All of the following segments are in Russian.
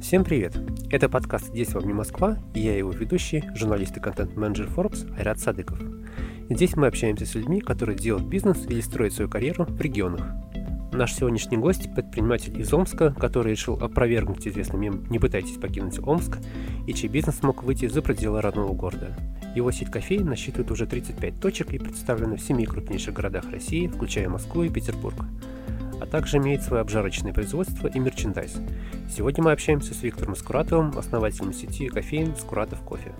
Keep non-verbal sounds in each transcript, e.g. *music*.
Всем привет! Это подкаст «Здесь вам не Москва» и я его ведущий, журналист и контент-менеджер Forbes Айрат Садыков. Здесь мы общаемся с людьми, которые делают бизнес или строят свою карьеру в регионах. Наш сегодняшний гость – предприниматель из Омска, который решил опровергнуть известный мем «Не пытайтесь покинуть Омск» и чей бизнес смог выйти за пределы родного города. Его сеть кофеин насчитывает уже 35 точек и представлена в семи крупнейших городах России, включая Москву и Петербург а также имеет свое обжарочное производство и мерчендайз. Сегодня мы общаемся с Виктором Скуратовым, основателем сети кофеин Скуратов Кофе.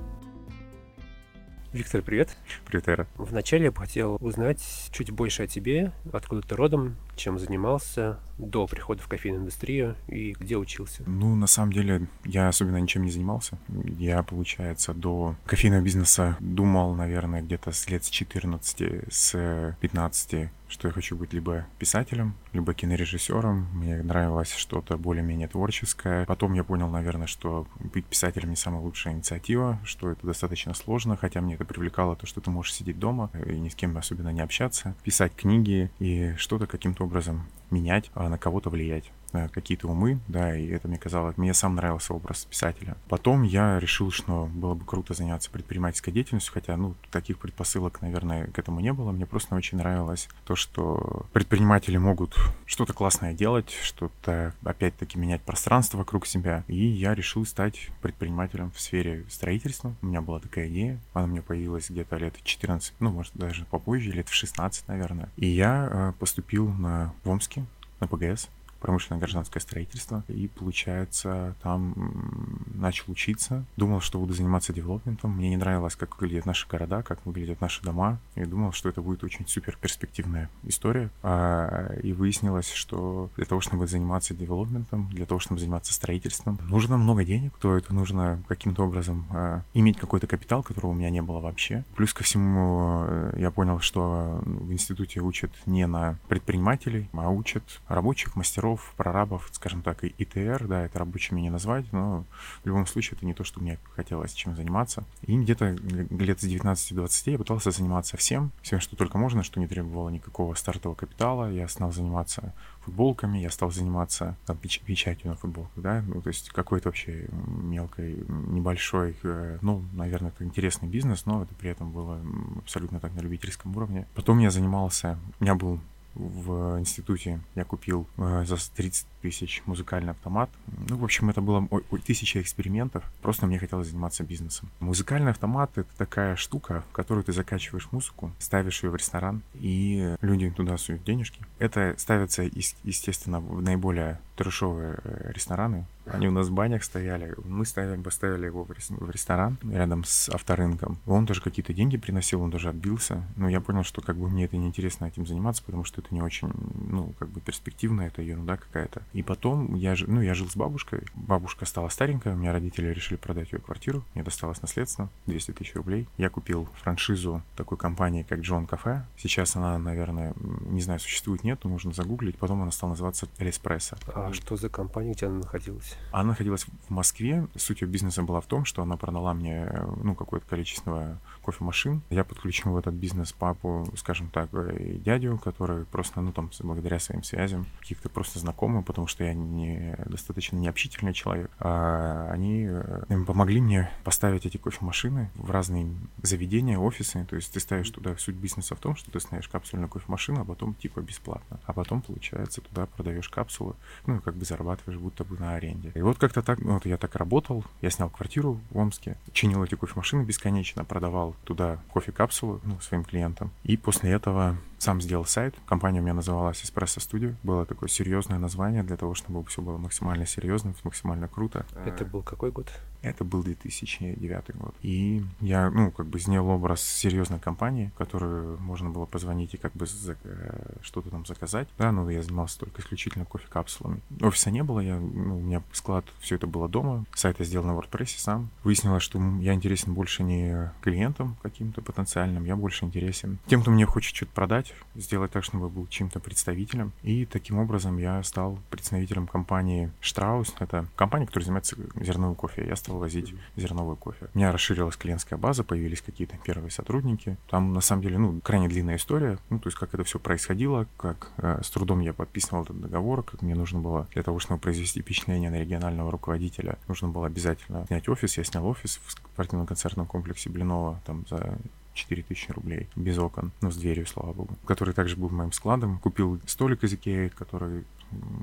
Виктор, привет. Привет, Эра. Вначале я бы хотел узнать чуть больше о тебе, откуда ты родом, чем занимался до прихода в кофейную индустрию и где учился. Ну, на самом деле, я особенно ничем не занимался. Я, получается, до кофейного бизнеса думал, наверное, где-то с лет с 14, с 15 что я хочу быть либо писателем, либо кинорежиссером. Мне нравилось что-то более-менее творческое. Потом я понял, наверное, что быть писателем не самая лучшая инициатива, что это достаточно сложно, хотя мне это привлекало то, что ты можешь сидеть дома и ни с кем особенно не общаться, писать книги и что-то каким-то образом менять, а на кого-то влиять какие-то умы, да, и это мне казалось, мне сам нравился образ писателя. Потом я решил, что было бы круто заняться предпринимательской деятельностью, хотя, ну, таких предпосылок, наверное, к этому не было. Мне просто очень нравилось то, что предприниматели могут что-то классное делать, что-то, опять-таки, менять пространство вокруг себя. И я решил стать предпринимателем в сфере строительства. У меня была такая идея, она мне появилась где-то лет 14, ну, может, даже попозже, лет в 16, наверное. И я э, поступил на в Омске, на ПГС, промышленное гражданское строительство. И, получается, там начал учиться. Думал, что буду заниматься девелопментом. Мне не нравилось, как выглядят наши города, как выглядят наши дома. И думал, что это будет очень супер перспективная история. А, и выяснилось, что для того, чтобы заниматься девелопментом, для того, чтобы заниматься строительством, нужно много денег, то это нужно каким-то образом а, иметь какой-то капитал, которого у меня не было вообще. Плюс ко всему, э, я понял, что в институте учат не на предпринимателей, а учат рабочих, мастеров, мастеров, прорабов, скажем так, и ИТР, да, это рабочими не назвать, но в любом случае это не то, что мне хотелось чем заниматься. И где-то лет с 19-20 я пытался заниматься всем, всем, что только можно, что не требовало никакого стартового капитала. Я стал заниматься футболками, я стал заниматься там, печ- печатью на футболках, да, ну, то есть какой-то вообще мелкой, небольшой, э, ну, наверное, это интересный бизнес, но это при этом было абсолютно так на любительском уровне. Потом я занимался, у меня был в институте я купил э, за 30 тысяч музыкальный автомат. Ну, в общем, это было тысяча экспериментов. Просто мне хотелось заниматься бизнесом. Музыкальный автомат — это такая штука, в которую ты закачиваешь музыку, ставишь ее в ресторан, и люди туда суют денежки. Это ставится, естественно, в наиболее трешовые э, рестораны. Они у нас в банях стояли. Мы ставили, поставили его в ресторан рядом с авторынком. Он тоже какие-то деньги приносил, он даже отбился. Но я понял, что как бы мне это неинтересно этим заниматься, потому что это не очень, ну, как бы перспективно, это ерунда какая-то. И потом я, ну, я жил с бабушкой. Бабушка стала старенькая, у меня родители решили продать ее квартиру. Мне досталось наследство, 200 тысяч рублей. Я купил франшизу такой компании, как Джон Кафе. Сейчас она, наверное, не знаю, существует, нет, но можно загуглить. Потом она стала называться Элеспрессо. А что за компания, где она находилась? Она находилась в Москве. Суть ее бизнеса была в том, что она продала мне, ну, какое-то количество кофемашин. Я подключил в этот бизнес папу, скажем так, и дядю, который просто, ну, там, благодаря своим связям, каких-то просто знакомых, потом потому что я не достаточно необщительный человек. А они э, помогли мне поставить эти кофемашины в разные заведения, офисы. То есть ты ставишь туда суть бизнеса в том, что ты ставишь капсульную кофемашину, а потом типа бесплатно. А потом, получается, туда продаешь капсулы, ну и как бы зарабатываешь будто бы на аренде. И вот как-то так, ну, вот я так работал, я снял квартиру в Омске, чинил эти кофемашины бесконечно, продавал туда кофе-капсулы ну, своим клиентам. И после этого сам сделал сайт. Компания у меня называлась Espresso Studio. Было такое серьезное название для того, чтобы все было максимально серьезно, максимально круто. Это был какой год? Это был 2009 год. И я, ну, как бы сделал образ серьезной компании, которую можно было позвонить и как бы за, э, что-то там заказать. Да, но я занимался только исключительно кофе-капсулами. Офиса не было, я, ну, у меня склад, все это было дома. Сайт я сделал на WordPress сам. Выяснилось, что я интересен больше не клиентам каким-то потенциальным, я больше интересен тем, кто мне хочет что-то продать, продать, сделать так, чтобы был чем-то представителем. И таким образом я стал представителем компании Strauss. Это компания, которая занимается зерновым кофе. Я стал возить зерновой кофе. У меня расширилась клиентская база, появились какие-то первые сотрудники. Там, на самом деле, ну, крайне длинная история. Ну, то есть, как это все происходило, как э, с трудом я подписывал этот договор, как мне нужно было для того, чтобы произвести впечатление на регионального руководителя, нужно было обязательно снять офис. Я снял офис в спортивно-концертном комплексе Блинова там за 4 тысячи рублей без окон, но с дверью, слава богу, который также был моим складом. Купил столик из Икеи, который,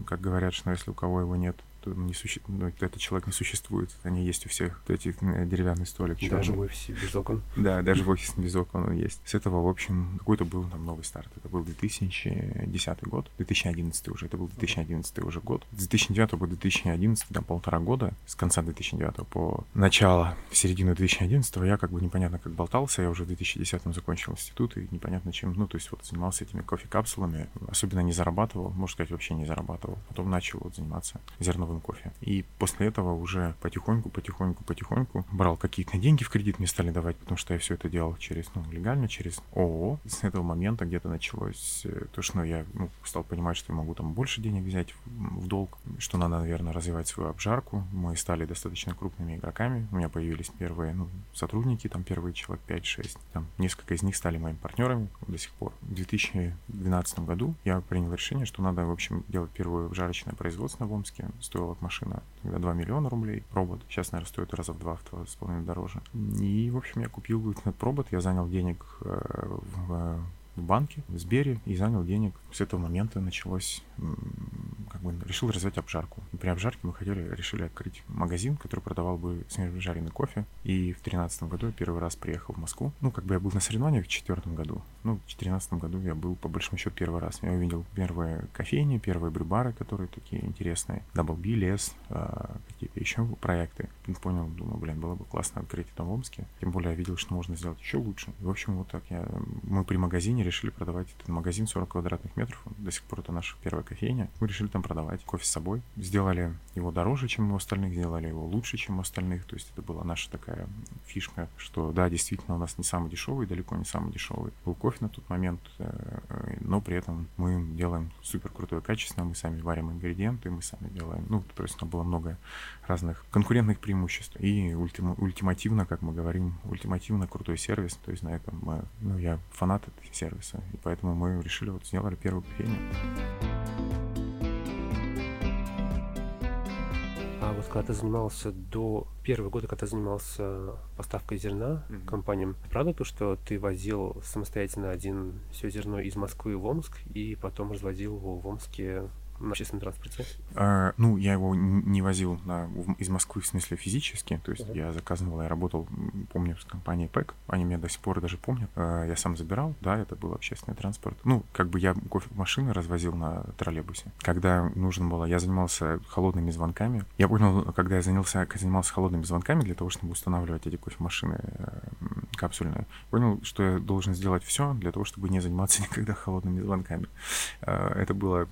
как говорят, что если у кого его нет, не суще... ну, этот человек не существует. Они есть у всех. Вот эти э, деревянный столик. Даже в офисе без окон. *laughs* Да, даже в офисе без окон он есть. С этого, в общем, какой-то был там новый старт. Это был 2010 год, 2011 уже. Это был 2011 уже год. С 2009 по 2011, там полтора года, с конца 2009 по начало, в середину 2011 я как бы непонятно как болтался. Я уже в 2010 закончил институт и непонятно чем, ну, то есть вот занимался этими кофе-капсулами. Особенно не зарабатывал, можно сказать, вообще не зарабатывал. Потом начал вот заниматься зерновым зеленым кофе. И после этого уже потихоньку, потихоньку, потихоньку брал какие-то деньги в кредит, мне стали давать, потому что я все это делал через, ну, легально, через ООО. И с этого момента где-то началось э, то, что я ну, стал понимать, что я могу там больше денег взять в, в долг, что надо, наверное, развивать свою обжарку. Мы стали достаточно крупными игроками. У меня появились первые ну, сотрудники, там первые человек 5-6. Там несколько из них стали моими партнерами до сих пор. В 2012 году я принял решение, что надо, в общем, делать первое обжарочное производство в Омске. Вот машина. Тогда 2 миллиона рублей робот. Сейчас, наверное, стоит раза в два, в два с половиной дороже. И, в общем, я купил этот робот, я занял денег э, в в банке, в Сбере, и занял денег. С этого момента началось, бы, решил развивать обжарку. При обжарке мы хотели, решили открыть магазин, который продавал бы свежаренный кофе. И в тринадцатом году я первый раз приехал в Москву. Ну, как бы я был на соревнованиях в четвертом году. Ну, в четырнадцатом году я был, по большому счету, первый раз. Я увидел первые кофейни, первые брюбары, которые такие интересные. Double B, Лес, а, какие-то еще проекты. Понял, думаю, блин, было бы классно открыть это в Омске. Тем более я видел, что можно сделать еще лучше. И, в общем, вот так я... Мы при магазине решили продавать этот магазин 40 квадратных метров. До сих пор это наша первая кофейня. Мы решили там продавать кофе с собой. Сделали его дороже, чем у остальных, сделали его лучше, чем у остальных. То есть это была наша такая фишка, что да, действительно у нас не самый дешевый, далеко не самый дешевый был кофе на тот момент, э, но при этом мы делаем супер крутое качество, мы сами варим ингредиенты, мы сами делаем, ну, то есть там было много разных конкурентных преимуществ. И ультим, ультимативно, как мы говорим, ультимативно крутой сервис, то есть на этом мы, ну, я фанат этого сервиса, и поэтому мы решили, вот сделали первую кофейню. А вот когда ты занимался до первого года, когда ты занимался поставкой зерна mm-hmm. компаниям, правда то, что ты возил самостоятельно один все зерно из Москвы в Омск и потом развозил его в Омске на общественном транспорте? А, ну, я его не возил на, из Москвы, в смысле физически. То есть uh-huh. я заказывал, я работал, помню, с компанией ПЭК. Они меня до сих пор даже помнят. А, я сам забирал, да, это был общественный транспорт. Ну, как бы я кофемашины развозил на троллейбусе. Когда нужно было, я занимался холодными звонками. Я понял, когда я занялся, занимался холодными звонками для того, чтобы устанавливать эти кофемашины капсульные, понял, что я должен сделать все для того, чтобы не заниматься *laughs* никогда холодными звонками. А, это было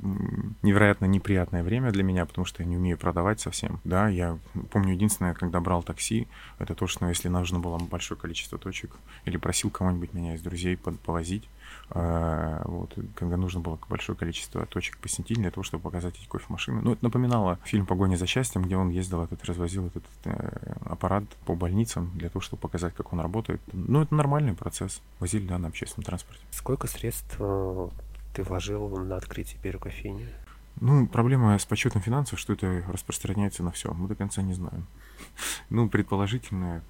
не невероятно неприятное время для меня, потому что я не умею продавать совсем. Да, я помню единственное, когда брал такси, это то, что если нужно было большое количество точек, или просил кого-нибудь меня из друзей повозить, вот, когда нужно было большое количество точек посетить для того, чтобы показать эти кофемашины. Ну, это напоминало фильм «Погоня за счастьем», где он ездил, этот, развозил этот э, аппарат по больницам для того, чтобы показать, как он работает. Ну, это нормальный процесс. Возили, да, на общественном транспорте. Сколько средств э, ты вложил на открытие первой кофейни? Ну, проблема с подсчетом финансов, что это распространяется на все. Мы до конца не знаем. *laughs* Ну, предположительно,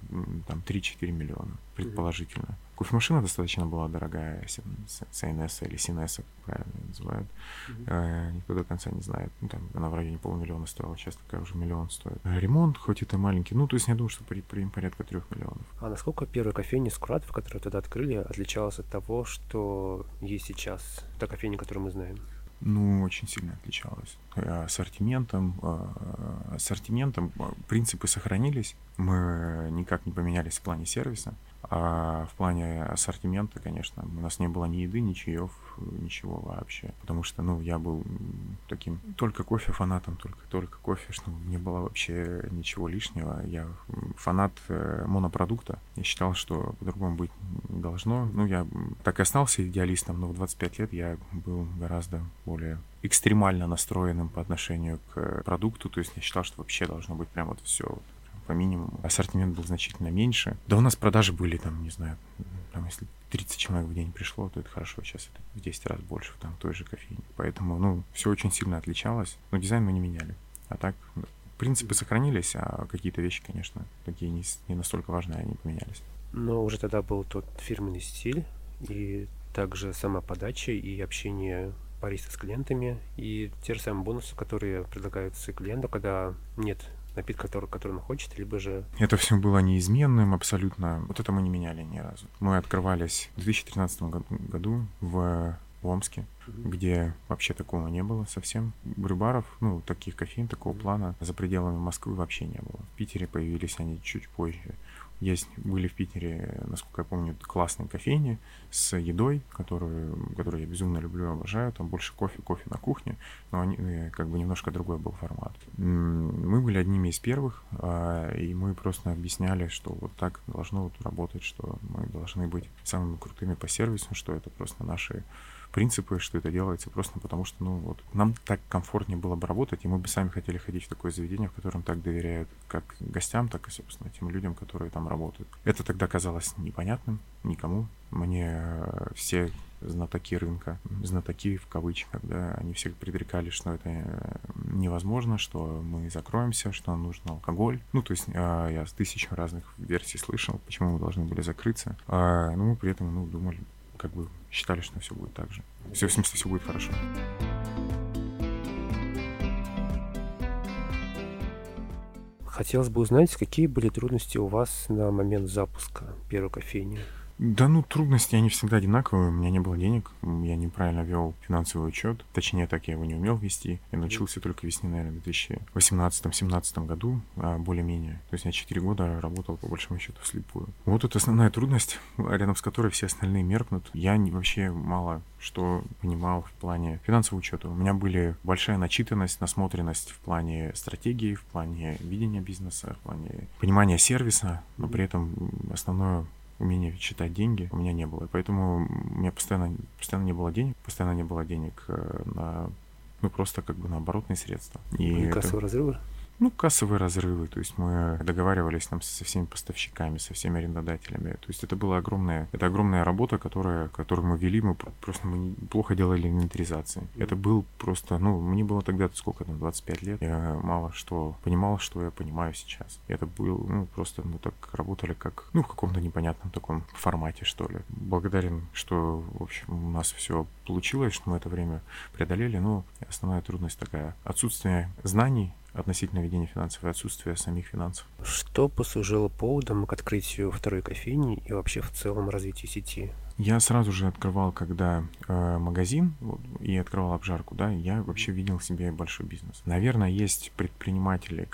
там 3-4 миллиона. Предположительно. Кофемашина достаточно была дорогая, CNS или как правильно называют. Mm-hmm. Никто до конца не знает. Ну, там она в районе полумиллиона стоила, сейчас такая уже миллион стоит. А ремонт, хоть это маленький, ну, то есть я думаю, что при, при порядка трех миллионов. А насколько первая кофейня Скуратов, которую тогда открыли, отличалась от того, что есть сейчас, та кофейня, которую мы знаем? Ну, очень сильно отличалась. Э, ассортиментом, э, ассортиментом э, принципы сохранились, мы никак не поменялись в плане сервиса, А в плане ассортимента, конечно, у нас не было ни еды, ни чаев, ничего вообще. Потому что, ну, я был таким только кофе фанатом, только, только кофе, что не было вообще ничего лишнего. Я фанат э, монопродукта. Я считал, что по-другому быть не должно. Ну, я так и остался идеалистом, но в 25 лет я был гораздо более экстремально настроенным по отношению к продукту. То есть я считал, что вообще должно быть прям вот все вот по минимуму. Ассортимент был значительно меньше. Да у нас продажи были там, не знаю, там, если 30 человек в день пришло, то это хорошо. Сейчас это в 10 раз больше там той же кофейне. Поэтому, ну, все очень сильно отличалось. Но дизайн мы не меняли. А так, принципы сохранились, а какие-то вещи, конечно, такие не, не настолько важные, они поменялись. Но уже тогда был тот фирменный стиль, и также сама подача и общение бариста с клиентами, и те же самые бонусы, которые предлагаются клиенту, когда нет напиток, который, который он хочет, либо же... Это все было неизменным абсолютно. Вот это мы не меняли ни разу. Мы открывались в 2013 году в Омске, mm-hmm. где вообще такого не было совсем. Рыбаров, ну, таких кофеин, такого плана за пределами Москвы вообще не было. В Питере появились они чуть позже. Есть, были в Питере, насколько я помню, классные кофейни с едой, которую, которую я безумно люблю, обожаю. Там больше кофе, кофе на кухне, но они, э, как бы немножко другой был формат. Мы были одними из первых, а, и мы просто объясняли, что вот так должно вот работать, что мы должны быть самыми крутыми по сервису, что это просто наши принципы, что это делается просто потому, что ну, вот, нам так комфортнее было бы работать, и мы бы сами хотели ходить в такое заведение, в котором так доверяют как гостям, так и, собственно, тем людям, которые там работают. Это тогда казалось непонятным никому. Мне э, все знатоки рынка, знатоки в кавычках, да, они все предрекали, что это э, невозможно, что мы закроемся, что нам нужен алкоголь. Ну, то есть э, я с тысяч разных версий слышал, почему мы должны были закрыться. А, но мы при этом, ну, думали, как бы считали, что все будет так же. Все, в смысле, все будет хорошо. Хотелось бы узнать, какие были трудности у вас на момент запуска первой кофейни? Да ну, трудности, они всегда одинаковые. У меня не было денег, я неправильно вел финансовый учет. Точнее, так я его не умел вести. Я научился только весне, наверное, в 2018-2017 году, а более-менее. То есть я 4 года работал, по большому счету, вслепую. Вот это основная трудность, *laughs* рядом с которой все остальные меркнут. Я не, вообще мало что понимал в плане финансового учета. У меня были большая начитанность, насмотренность в плане стратегии, в плане видения бизнеса, в плане понимания сервиса, но при этом основное умения считать деньги у меня не было. Поэтому у меня постоянно, постоянно не было денег, постоянно не было денег э, на ну, просто как бы на оборотные средства. И, и это... разрывы? Ну, кассовые разрывы, то есть мы договаривались там со всеми поставщиками, со всеми арендодателями. То есть это была огромная, это огромная работа, которая, которую мы вели, мы просто мы плохо делали инвентаризации. Это был просто, ну, мне было тогда сколько там, 25 лет, я мало что понимал, что я понимаю сейчас. Это был, ну, просто мы так работали как, ну, в каком-то непонятном таком формате, что ли. Благодарен, что, в общем, у нас все получилось, что мы это время преодолели, но основная трудность такая, отсутствие знаний, относительно ведения финансов и отсутствия самих финансов. Что послужило поводом к открытию второй кофейни и вообще в целом развитию сети? Я сразу же открывал, когда э, магазин вот, и открывал обжарку, да, я вообще видел себе большой бизнес. Наверное, есть предприниматели,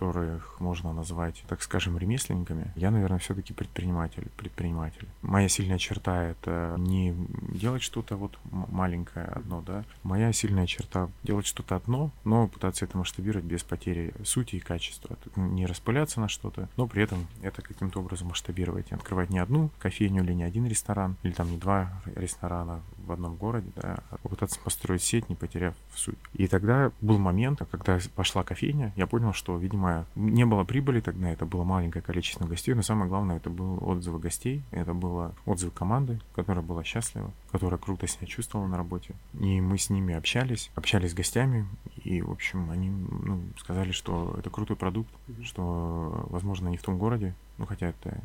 которых можно назвать, так скажем, ремесленниками, я, наверное, все-таки предприниматель, предприниматель. Моя сильная черта — это не делать что-то вот маленькое одно, да. Моя сильная черта — делать что-то одно, но пытаться это масштабировать без потери сути и качества. Не распыляться на что-то, но при этом это каким-то образом масштабировать. И открывать не одну кофейню или не один ресторан, или там не два ресторана в одном городе, да, а попытаться построить сеть, не потеряв суть. И тогда был момент, когда пошла кофейня, я понял, что, видимо, не было прибыли тогда, это было маленькое количество гостей, но самое главное, это был отзывы гостей, это было отзывы команды, которая была счастлива, которая круто себя чувствовала на работе. И мы с ними общались, общались с гостями, и, в общем, они ну, сказали, что это крутой продукт, что, возможно, не в том городе, ну, хотя это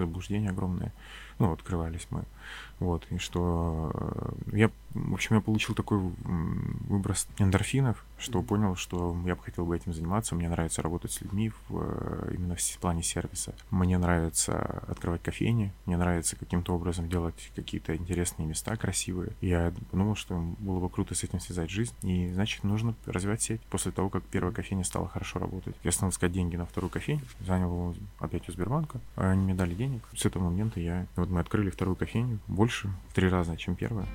заблуждение огромное. Ну, открывались мы. Вот, и что э, я в общем, я получил такой выброс эндорфинов, что понял, что я бы хотел бы этим заниматься. Мне нравится работать с людьми в, э, именно в плане сервиса. Мне нравится открывать кофейни, мне нравится каким-то образом делать какие-то интересные места красивые. Я подумал, что было бы круто с этим связать жизнь, и значит, нужно развивать сеть. После того, как первая кофейня стала хорошо работать, я стал искать деньги на вторую кофейню, занял его опять у Сбербанка, они мне дали денег. С этого момента я, вот мы открыли вторую кофейню, больше в три раза, чем первая.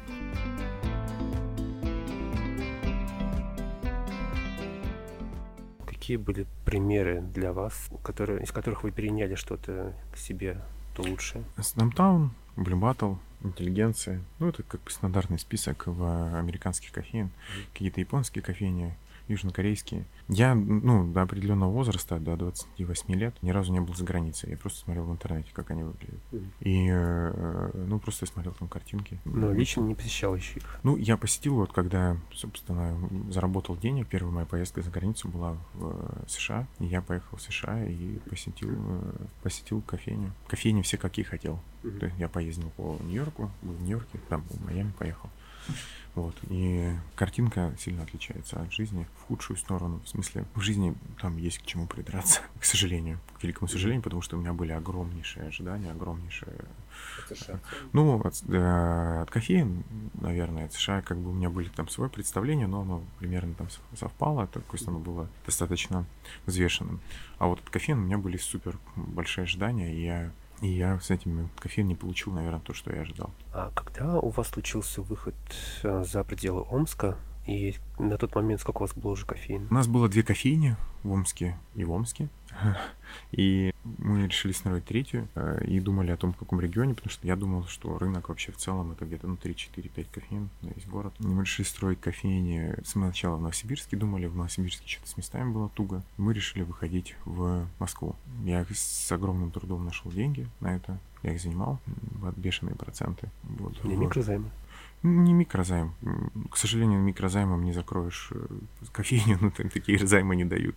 Какие были примеры для вас, которые, из которых вы переняли что-то к себе то лучшее? Снамтаун, Блюбаттл, интеллигенция. Ну, это как бы стандартный список в американских кофеин. Какие-то японские кофейни, южнокорейские. Я, ну, до определенного возраста, до 28 лет, ни разу не был за границей. Я просто смотрел в интернете, как они выглядят. И, э, ну, просто смотрел там картинки. Но лично не посещал еще их? Ну, я посетил, вот когда, собственно, заработал денег. Первая моя поездка за границу была в э, США. И я поехал в США и посетил, э, посетил кофейню. Кофейни все какие хотел. То есть я поездил по Нью-Йорку, был в Нью-Йорке, там в Майами поехал. Вот. И картинка сильно отличается от жизни в худшую сторону. В смысле, в жизни там есть к чему придраться, *laughs* к сожалению. К великому сожалению, потому что у меня были огромнейшие ожидания, огромнейшие... Ну, от, э, от кофеин, наверное, от США как бы у меня были там свои представления, но оно примерно там совпало, то есть оно было достаточно взвешенным. А вот от кофеин у меня были супер большие ожидания, и я и я с этим кофеин не получил, наверное, то, что я ожидал. А когда у вас случился выход э, за пределы Омска, и на тот момент сколько у вас было уже кофеин? У нас было две кофейни в Омске и в Омске. *laughs* И мы решили строить третью э, и думали о том, в каком регионе, потому что я думал, что рынок вообще в целом это где-то ну, 3-4-5 кофеин на весь город. И мы решили строить кофейни сначала в Новосибирске, думали, в Новосибирске что-то с местами было туго. Мы решили выходить в Москву. Я с огромным трудом нашел деньги на это. Я их занимал, бешеные проценты. Вот. Не микрозаймы? Не микрозайм. К сожалению, микрозаймом не закроешь э, кофейню, *laughs* ну, такие займы не дают.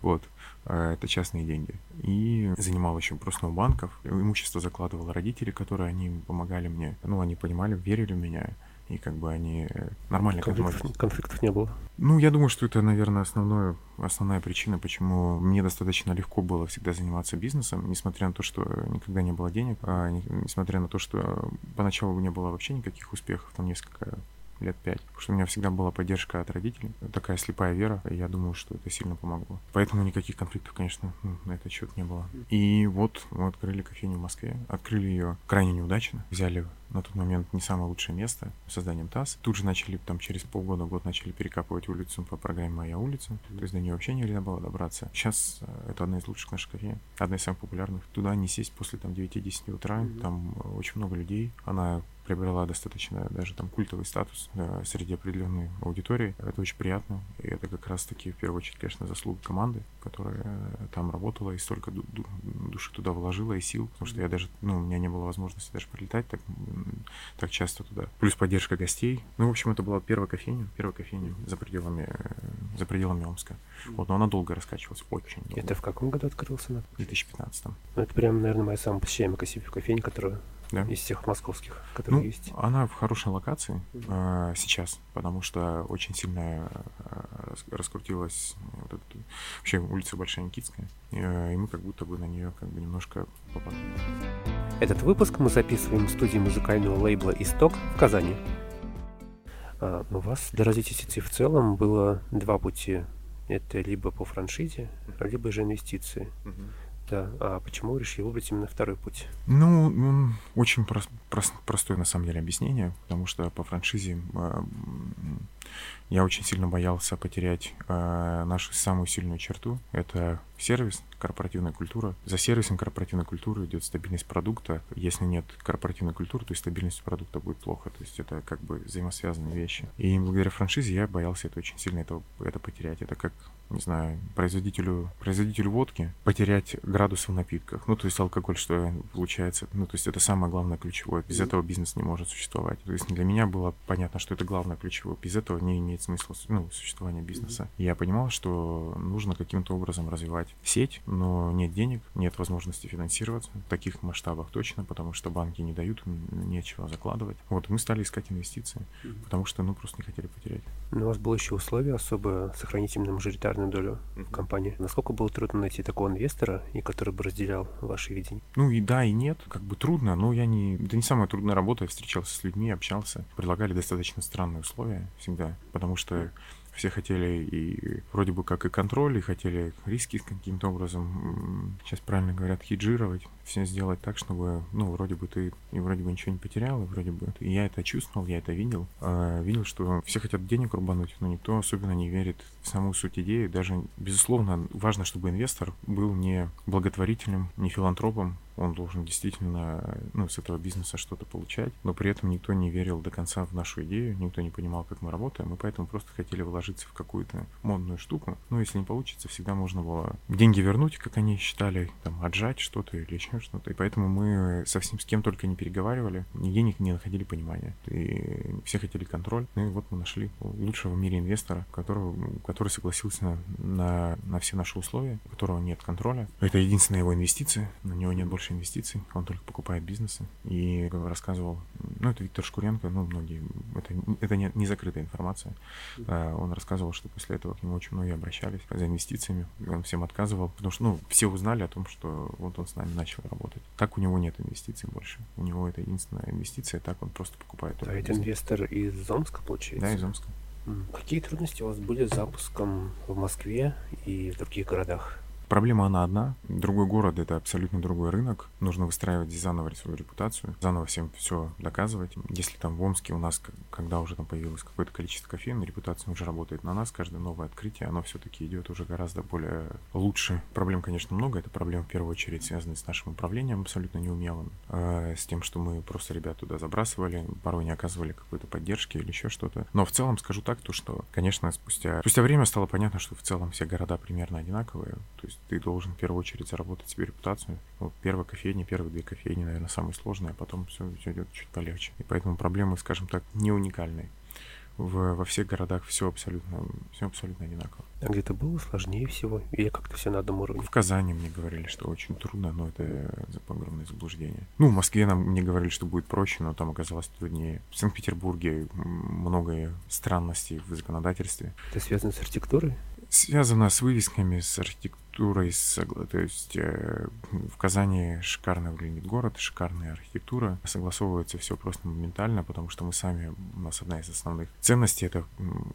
Вот. А это частные деньги. И занимал еще просто у банков. Имущество закладывало родители, которые они помогали мне. Ну, они понимали, верили в меня и как бы они э, нормально конфликтов, к этому... конфликтов не было. Ну, я думаю, что это, наверное, основное, основная причина, почему мне достаточно легко было всегда заниматься бизнесом, несмотря на то, что никогда не было денег, а несмотря на то, что поначалу не было вообще никаких успехов, там несколько лет пять. Потому что у меня всегда была поддержка от родителей, такая слепая вера, и я думаю, что это сильно помогло. Поэтому никаких конфликтов, конечно, ну, на этот счет не было. И вот мы открыли кофейню в Москве. Открыли ее крайне неудачно. Взяли на тот момент не самое лучшее место созданием ТАСС. Тут же начали, там через полгода, год начали перекапывать улицу по программе «Моя улица». То есть до нее вообще нельзя было добраться. Сейчас э, это одна из лучших наших кофеин, одна из самых популярных. Туда не сесть после там 9-10 утра, mm-hmm. там э, очень много людей. Она приобрела достаточно даже там культовый статус да, среди определенной аудитории. Это очень приятно. И это как раз-таки в первую очередь, конечно, заслуга команды, которая э, там работала и столько души туда вложила и сил, потому что я даже, ну, у меня не было возможности даже прилетать так, так часто туда. Плюс поддержка гостей. Ну, в общем, это была первая кофейня, первая кофейня за пределами, за пределами Омска. Вот, но она долго раскачивалась, очень долго. Это в каком году открылся? В 2015. Ну, это прям, наверное, моя самая посещаемая кофейня, которая да. из всех московских, которые ну, есть. Она в хорошей локации э, сейчас, потому что очень сильно э, раскрутилась вот эта, вообще улица Большая Никитская, э, и мы как будто бы на нее как бы немножко попали. Этот выпуск мы записываем в студии музыкального лейбла «Исток» в Казани. А, у вас для развития сети в целом было два пути. Это либо по франшизе, либо же инвестиции. Uh-huh. Да, а почему решил выбрать именно второй путь? Ну, очень прос- прос- простое на самом деле объяснение, потому что по франшизе я очень сильно боялся потерять э, нашу самую сильную черту. Это сервис, корпоративная культура. За сервисом корпоративной культуры идет стабильность продукта. Если нет корпоративной культуры, то и стабильность продукта будет плохо. То есть это как бы взаимосвязанные вещи. И благодаря франшизе я боялся это очень сильно это, это потерять. Это как не знаю, производителю, производителю водки потерять градус в напитках. Ну, то есть алкоголь, что получается. Ну, то есть это самое главное ключевое. Без этого бизнес не может существовать. То есть для меня было понятно, что это главное ключевое. Без этого не имеет смысла ну, существования бизнеса. Mm-hmm. Я понимал, что нужно каким-то образом развивать сеть, но нет денег, нет возможности финансироваться в таких масштабах точно, потому что банки не дают, нечего закладывать. Вот, мы стали искать инвестиции, mm-hmm. потому что, ну, просто не хотели потерять. Но у вас было еще условие особо сохранить именно мажоритарную долю mm-hmm. в компании. Насколько было трудно найти такого инвестора, и который бы разделял ваши видения? Ну и да, и нет. Как бы трудно, но я не... Это не самая трудная работа. Я встречался с людьми, общался. Предлагали достаточно странные условия всегда, потому что все хотели и вроде бы как и контроль, и хотели риски каким-то образом, сейчас правильно говорят, хеджировать, все сделать так, чтобы, ну, вроде бы ты и вроде бы ничего не потерял, и вроде бы и я это чувствовал, я это видел. Э, видел, что все хотят денег рубануть, но никто особенно не верит в саму суть идеи. Даже, безусловно, важно, чтобы инвестор был не благотворителем, не филантропом, он должен действительно ну, с этого бизнеса что-то получать, но при этом никто не верил до конца в нашу идею, никто не понимал, как мы работаем, и поэтому просто хотели вложиться в какую-то модную штуку. Но если не получится, всегда можно было деньги вернуть, как они считали, там, отжать что-то или еще что-то. И поэтому мы совсем с кем только не переговаривали, нигде не находили понимания. И все хотели контроль. Ну и вот мы нашли лучшего в мире инвестора, которого, который согласился на, на, на все наши условия, у которого нет контроля. Это единственная его инвестиция, на него нет больше инвестиций, он только покупает бизнесы. И рассказывал, ну это Виктор Шкуренко, ну многие, это, это не, не закрытая информация. А, он рассказывал, что после этого к нему очень многие обращались за инвестициями, он всем отказывал, потому что, ну, все узнали о том, что вот он с нами начал работать. Так у него нет инвестиций больше. У него это единственная инвестиция, так он просто покупает. А это инвестор из Омска, получается? Да, из Омска. Какие трудности у вас были с запуском в Москве и в других городах? Проблема она одна. Другой город — это абсолютно другой рынок. Нужно выстраивать заново свою репутацию, заново всем все доказывать. Если там в Омске у нас, когда уже там появилось какое-то количество кофеин, репутация уже работает на нас, каждое новое открытие, оно все-таки идет уже гораздо более лучше. Проблем, конечно, много. Это проблемы в первую очередь связаны с нашим управлением абсолютно неумелым, э, с тем, что мы просто ребят туда забрасывали, порой не оказывали какой-то поддержки или еще что-то. Но в целом скажу так, то что, конечно, спустя, спустя время стало понятно, что в целом все города примерно одинаковые. То есть есть ты должен в первую очередь заработать себе репутацию. Вот первая кофейня, первые две кофейни, наверное, самые сложные, а потом все, все идет чуть полегче. И поэтому проблемы, скажем так, не уникальные. В, во всех городах все абсолютно, все абсолютно одинаково. А где-то было сложнее всего? Или как-то все на одном уровне? В Казани мне говорили, что очень трудно, но это огромное заблуждение. Ну, в Москве нам мне говорили, что будет проще, но там оказалось труднее. В Санкт-Петербурге много странностей в законодательстве. Это связано с архитектурой? Связано с вывесками, с архитектурой архитектурой, то есть э, в Казани шикарно выглядит город, шикарная архитектура, согласовывается все просто моментально, потому что мы сами, у нас одна из основных ценностей это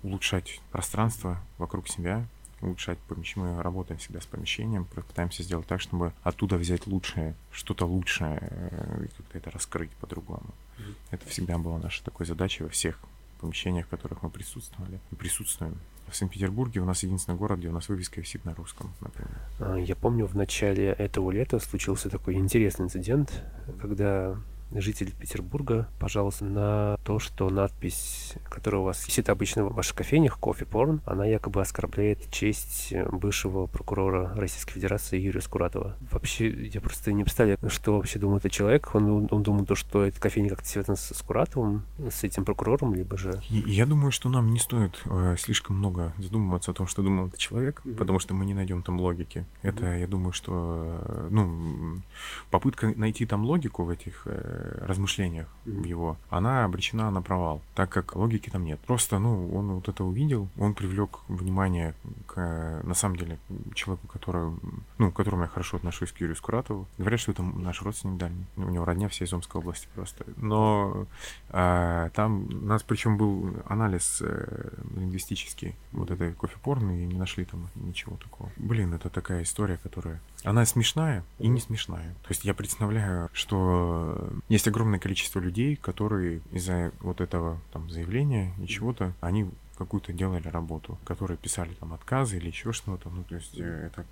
улучшать пространство вокруг себя, улучшать помещение. Мы работаем всегда с помещением, пытаемся сделать так, чтобы оттуда взять лучшее, что-то лучшее, э, и как-то это раскрыть по-другому. Mm-hmm. Это всегда была наша такой задача во всех помещениях, в которых мы присутствовали и присутствуем в Санкт-Петербурге у нас единственный город, где у нас вывеска висит на русском, например. А, я помню, в начале этого лета случился такой интересный инцидент, когда житель Петербурга пожаловался на то, что надпись, которая у вас висит обычно в ваших кофейнях, кофе порн, она якобы оскорбляет честь бывшего прокурора Российской Федерации Юрия Скуратова. Вообще, я просто не представляю, что вообще думает этот человек. Он, он думал, то, что эта кофейня как-то связана с Скуратовым, с этим прокурором, либо же... Я думаю, что нам не стоит э, слишком много задумываться о том, что думал этот человек, mm-hmm. потому что мы не найдем там логики. Это, mm-hmm. я думаю, что, э, ну, попытка найти там логику в этих э, размышлениях в его, она обречена на провал, так как логики там нет. Просто, ну, он вот это увидел, он привлек внимание к, на самом деле, человеку, который, ну, к которому я хорошо отношусь, к Юрию Скуратову. Говорят, что это наш родственник дальний. У него родня вся из Омской области просто. Но а, там у нас причем был анализ э, лингвистический вот этой кофе-порно, и не нашли там ничего такого. Блин, это такая история, которая она смешная и не смешная. То есть я представляю, что есть огромное количество людей, которые из-за вот этого там заявления и чего-то, они какую-то делали работу, которые писали там отказы или еще что-то. Ну, то есть э, это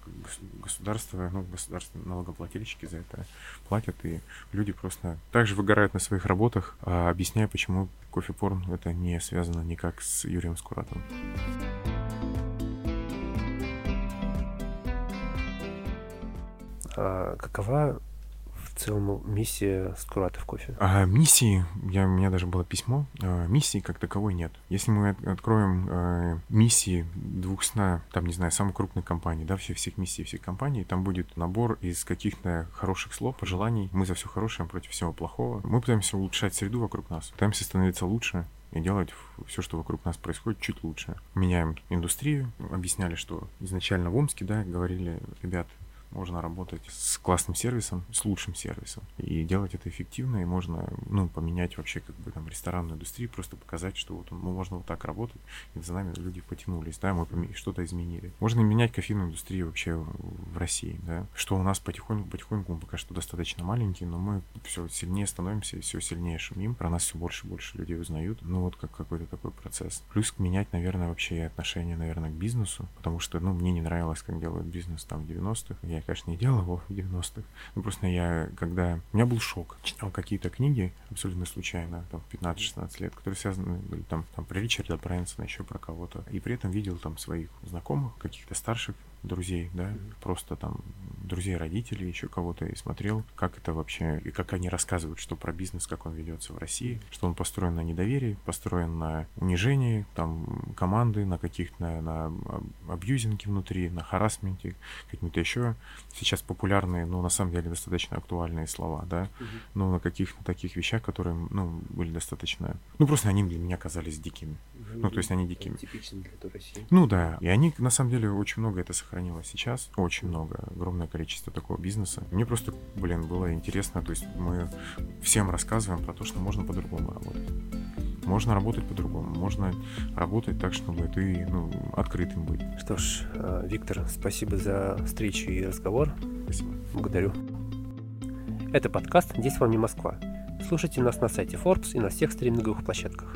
государство, ну, государственные налогоплательщики за это платят, и люди просто также выгорают на своих работах, а объясняя, почему кофе-порн это не связано никак с Юрием Скуратовым. А какова в целом миссия Скуратов кофе? А, миссии, я, у меня даже было письмо, а, миссии как таковой нет. Если мы откроем а, миссии двухсна, там, не знаю, самой крупной компании, да, все, всех миссий всех компаний, там будет набор из каких-то хороших слов, пожеланий. Мы за все хорошее против всего плохого. Мы пытаемся улучшать среду вокруг нас, пытаемся становиться лучше, и делать все, что вокруг нас происходит, чуть лучше. Меняем индустрию. Объясняли, что изначально в Омске, да, говорили, ребят, можно работать с классным сервисом, с лучшим сервисом. И делать это эффективно, и можно, ну, поменять вообще как бы там ресторанную индустрию, просто показать, что вот ну, можно вот так работать, и за нами люди потянулись, да, мы что-то изменили. Можно менять кофейную индустрию вообще в России, да, что у нас потихоньку, потихоньку мы пока что достаточно маленькие, но мы все сильнее становимся, все сильнее шумим, про нас все больше и больше людей узнают, ну вот как какой-то такой процесс. Плюс менять, наверное, вообще отношение, наверное, к бизнесу, потому что, ну, мне не нравилось, как делают бизнес там в 90-х, я я, конечно, не делал его в 90-х. Ну, просто я, когда... У меня был шок. Читал какие-то книги абсолютно случайно, там, 15-16 лет, которые связаны были там, там про Ричарда Брэнсона, еще про кого-то. И при этом видел там своих знакомых, каких-то старших друзей, да, mm-hmm. просто там друзей родителей, еще кого-то, и смотрел, как это вообще, и как они рассказывают, что про бизнес, как он ведется в России, что он построен на недоверии, построен на унижении, там, команды, на каких-то, на, на абьюзинге внутри, на харасменте, какие-то еще сейчас популярные, но на самом деле достаточно актуальные слова, да, но на каких-то таких вещах, которые, ну, были достаточно, ну, просто они для меня казались дикими. Mm-hmm. Ну, то есть они дикими. Типичными для России. Ну, да, и они, на самом деле, очень много это сохранилось сейчас, очень много, огромное количество такого бизнеса. Мне просто, блин, было интересно, то есть мы всем рассказываем про то, что можно по-другому работать. Можно работать по-другому, можно работать так, чтобы ты ну, открытым быть. Что ж, э, Виктор, спасибо за встречу и разговор. Спасибо. Благодарю. Это подкаст «Здесь вам не Москва». Слушайте нас на сайте Forbes и на всех стриминговых площадках.